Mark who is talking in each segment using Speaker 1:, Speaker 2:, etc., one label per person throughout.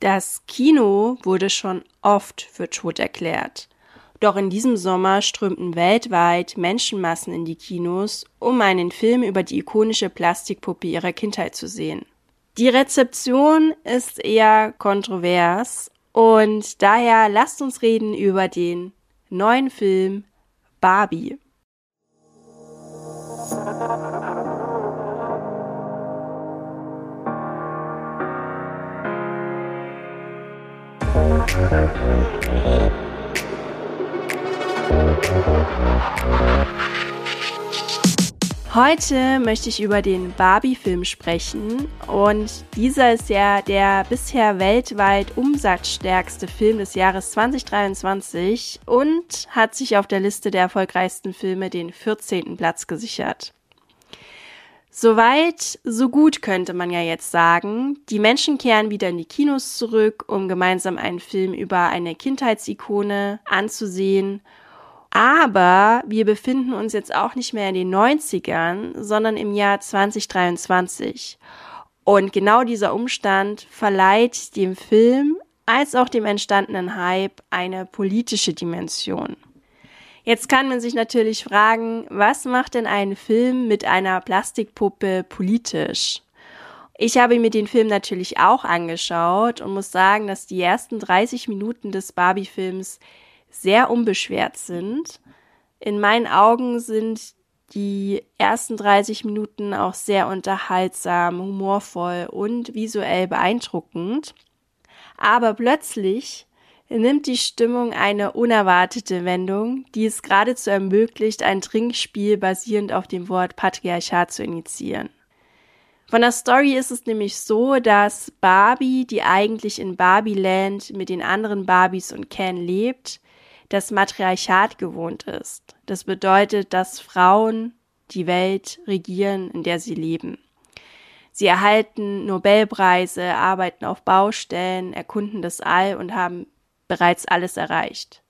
Speaker 1: Das Kino wurde schon oft für tot erklärt. Doch in diesem Sommer strömten weltweit Menschenmassen in die Kinos, um einen Film über die ikonische Plastikpuppe ihrer Kindheit zu sehen. Die Rezeption ist eher kontrovers und daher lasst uns reden über den neuen Film Barbie. Heute möchte ich über den Barbie-Film sprechen und dieser ist ja der bisher weltweit umsatzstärkste Film des Jahres 2023 und hat sich auf der Liste der erfolgreichsten Filme den 14. Platz gesichert. Soweit, so gut könnte man ja jetzt sagen. Die Menschen kehren wieder in die Kinos zurück, um gemeinsam einen Film über eine Kindheitsikone anzusehen. Aber wir befinden uns jetzt auch nicht mehr in den 90ern, sondern im Jahr 2023. Und genau dieser Umstand verleiht dem Film als auch dem entstandenen Hype eine politische Dimension. Jetzt kann man sich natürlich fragen, was macht denn ein Film mit einer Plastikpuppe politisch? Ich habe mir den Film natürlich auch angeschaut und muss sagen, dass die ersten 30 Minuten des Barbie-Films sehr unbeschwert sind. In meinen Augen sind die ersten 30 Minuten auch sehr unterhaltsam, humorvoll und visuell beeindruckend. Aber plötzlich nimmt die Stimmung eine unerwartete Wendung, die es geradezu ermöglicht, ein Trinkspiel basierend auf dem Wort Patriarchat zu initiieren. Von der Story ist es nämlich so, dass Barbie, die eigentlich in Barbieland mit den anderen Barbies und Ken lebt, das Matriarchat gewohnt ist. Das bedeutet, dass Frauen die Welt regieren, in der sie leben. Sie erhalten Nobelpreise, arbeiten auf Baustellen, erkunden das All und haben bereits alles erreicht.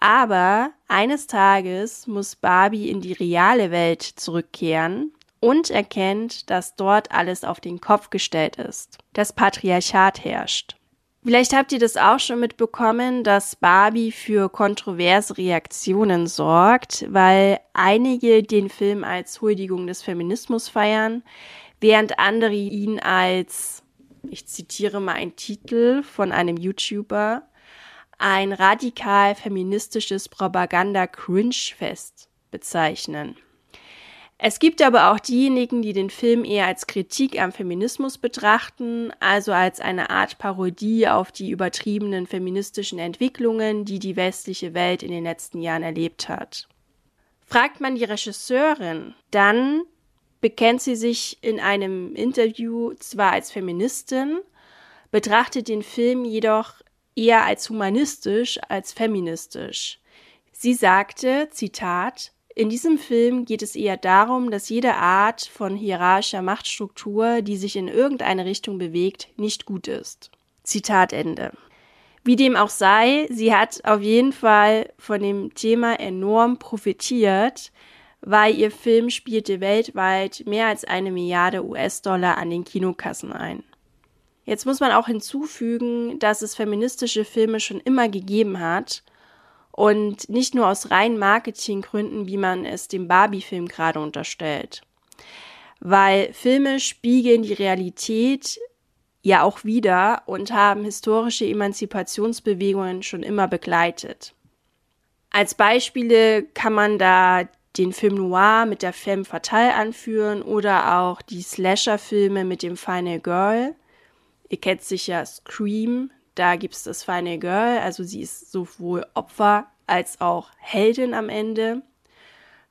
Speaker 1: Aber eines Tages muss Barbie in die reale Welt zurückkehren und erkennt, dass dort alles auf den Kopf gestellt ist. Das Patriarchat herrscht. Vielleicht habt ihr das auch schon mitbekommen, dass Barbie für kontroverse Reaktionen sorgt, weil einige den Film als Huldigung des Feminismus feiern, während andere ihn als, ich zitiere mal einen Titel von einem YouTuber, ein radikal feministisches Propaganda-Cringe-Fest bezeichnen. Es gibt aber auch diejenigen, die den Film eher als Kritik am Feminismus betrachten, also als eine Art Parodie auf die übertriebenen feministischen Entwicklungen, die die westliche Welt in den letzten Jahren erlebt hat. Fragt man die Regisseurin, dann bekennt sie sich in einem Interview zwar als Feministin, betrachtet den Film jedoch eher als humanistisch als feministisch. Sie sagte, Zitat, in diesem Film geht es eher darum, dass jede Art von hierarchischer Machtstruktur, die sich in irgendeine Richtung bewegt, nicht gut ist. Zitat Ende. Wie dem auch sei, sie hat auf jeden Fall von dem Thema enorm profitiert, weil ihr Film spielte weltweit mehr als eine Milliarde US-Dollar an den Kinokassen ein. Jetzt muss man auch hinzufügen, dass es feministische Filme schon immer gegeben hat und nicht nur aus rein Marketinggründen, wie man es dem Barbie-Film gerade unterstellt. Weil Filme spiegeln die Realität ja auch wieder und haben historische Emanzipationsbewegungen schon immer begleitet. Als Beispiele kann man da den Film Noir mit der Femme Fatale anführen oder auch die Slasher-Filme mit dem Final Girl Ihr kennt sicher Scream, da gibt es das Final Girl, also sie ist sowohl Opfer als auch Heldin am Ende,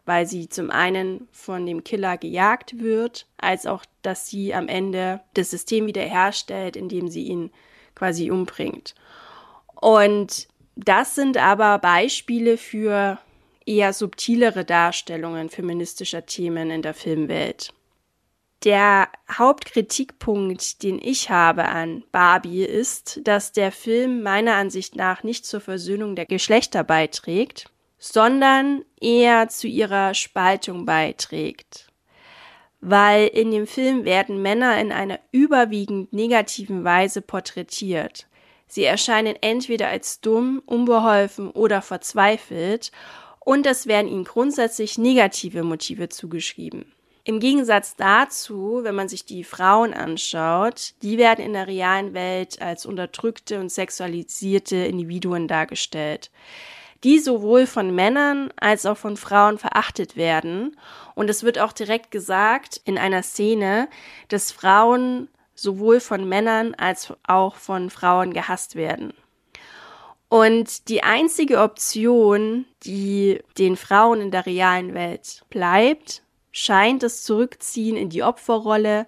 Speaker 1: weil sie zum einen von dem Killer gejagt wird, als auch, dass sie am Ende das System wiederherstellt, indem sie ihn quasi umbringt. Und das sind aber Beispiele für eher subtilere Darstellungen feministischer Themen in der Filmwelt. Der Hauptkritikpunkt, den ich habe an Barbie, ist, dass der Film meiner Ansicht nach nicht zur Versöhnung der Geschlechter beiträgt, sondern eher zu ihrer Spaltung beiträgt. weil in dem Film werden Männer in einer überwiegend negativen Weise porträtiert. Sie erscheinen entweder als dumm, unbeholfen oder verzweifelt und es werden ihnen grundsätzlich negative Motive zugeschrieben. Im Gegensatz dazu, wenn man sich die Frauen anschaut, die werden in der realen Welt als unterdrückte und sexualisierte Individuen dargestellt, die sowohl von Männern als auch von Frauen verachtet werden. Und es wird auch direkt gesagt in einer Szene, dass Frauen sowohl von Männern als auch von Frauen gehasst werden. Und die einzige Option, die den Frauen in der realen Welt bleibt, scheint das Zurückziehen in die Opferrolle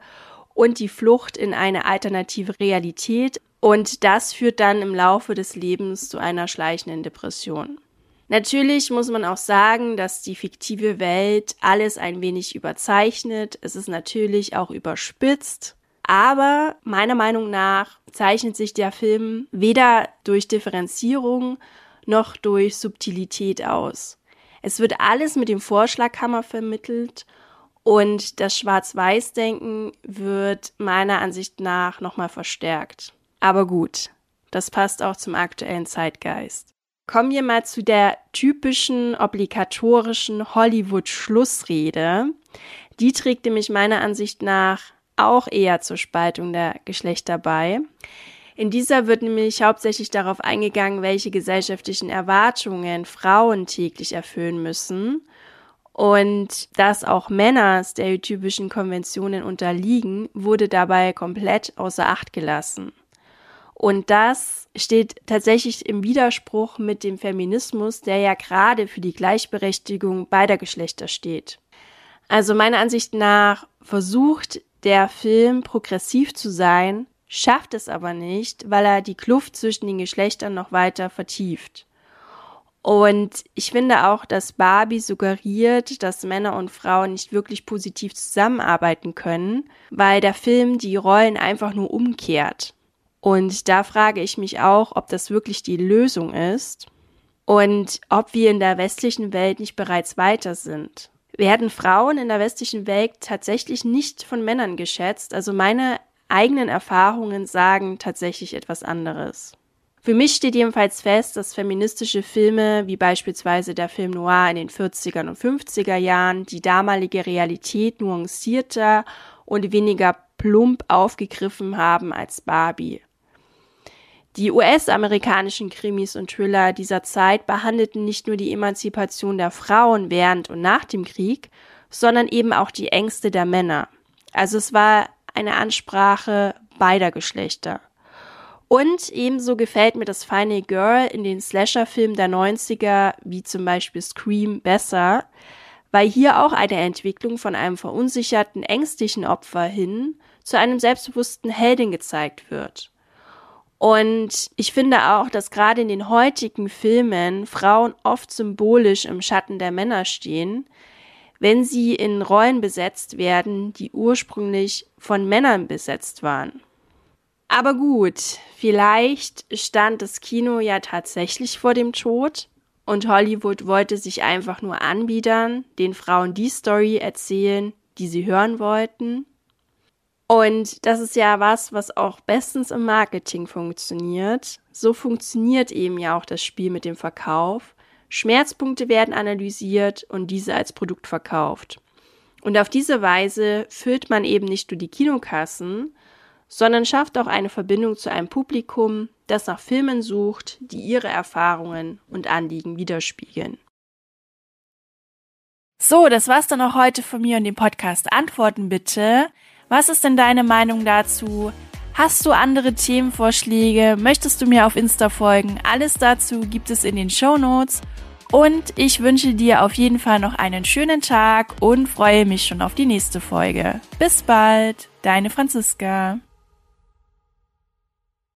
Speaker 1: und die Flucht in eine alternative Realität. Und das führt dann im Laufe des Lebens zu einer schleichenden Depression. Natürlich muss man auch sagen, dass die fiktive Welt alles ein wenig überzeichnet. Es ist natürlich auch überspitzt. Aber meiner Meinung nach zeichnet sich der Film weder durch Differenzierung noch durch Subtilität aus. Es wird alles mit dem Vorschlaghammer vermittelt und das Schwarz-Weiß-Denken wird meiner Ansicht nach nochmal verstärkt. Aber gut, das passt auch zum aktuellen Zeitgeist. Kommen wir mal zu der typischen obligatorischen Hollywood-Schlussrede. Die trägt nämlich meiner Ansicht nach auch eher zur Spaltung der Geschlechter bei. In dieser wird nämlich hauptsächlich darauf eingegangen, welche gesellschaftlichen Erwartungen Frauen täglich erfüllen müssen und dass auch Männer stereotypischen Konventionen unterliegen, wurde dabei komplett außer Acht gelassen. Und das steht tatsächlich im Widerspruch mit dem Feminismus, der ja gerade für die Gleichberechtigung beider Geschlechter steht. Also meiner Ansicht nach versucht der Film progressiv zu sein, schafft es aber nicht, weil er die Kluft zwischen den Geschlechtern noch weiter vertieft. Und ich finde auch, dass Barbie suggeriert, dass Männer und Frauen nicht wirklich positiv zusammenarbeiten können, weil der Film die Rollen einfach nur umkehrt. Und da frage ich mich auch, ob das wirklich die Lösung ist und ob wir in der westlichen Welt nicht bereits weiter sind werden Frauen in der westlichen Welt tatsächlich nicht von Männern geschätzt. Also meine eigenen Erfahrungen sagen tatsächlich etwas anderes. Für mich steht jedenfalls fest, dass feministische Filme wie beispielsweise der Film Noir in den 40er und 50er Jahren die damalige Realität nuancierter und weniger plump aufgegriffen haben als Barbie. Die US-amerikanischen Krimis und Thriller dieser Zeit behandelten nicht nur die Emanzipation der Frauen während und nach dem Krieg, sondern eben auch die Ängste der Männer. Also es war eine Ansprache beider Geschlechter. Und ebenso gefällt mir das Final Girl in den Slasher-Filmen der 90er, wie zum Beispiel Scream, besser, weil hier auch eine Entwicklung von einem verunsicherten, ängstlichen Opfer hin zu einem selbstbewussten Heldin gezeigt wird. Und ich finde auch, dass gerade in den heutigen Filmen Frauen oft symbolisch im Schatten der Männer stehen, wenn sie in Rollen besetzt werden, die ursprünglich von Männern besetzt waren. Aber gut, vielleicht stand das Kino ja tatsächlich vor dem Tod und Hollywood wollte sich einfach nur anbiedern, den Frauen die Story erzählen, die sie hören wollten und das ist ja was, was auch bestens im Marketing funktioniert. So funktioniert eben ja auch das Spiel mit dem Verkauf. Schmerzpunkte werden analysiert und diese als Produkt verkauft. Und auf diese Weise füllt man eben nicht nur die Kinokassen, sondern schafft auch eine Verbindung zu einem Publikum, das nach Filmen sucht, die ihre Erfahrungen und Anliegen widerspiegeln. So, das war's dann auch heute von mir und dem Podcast Antworten bitte. Was ist denn deine Meinung dazu? Hast du andere Themenvorschläge? Möchtest du mir auf Insta folgen? Alles dazu gibt es in den Show Notes. Und ich wünsche dir auf jeden Fall noch einen schönen Tag und freue mich schon auf die nächste Folge. Bis bald, deine Franziska.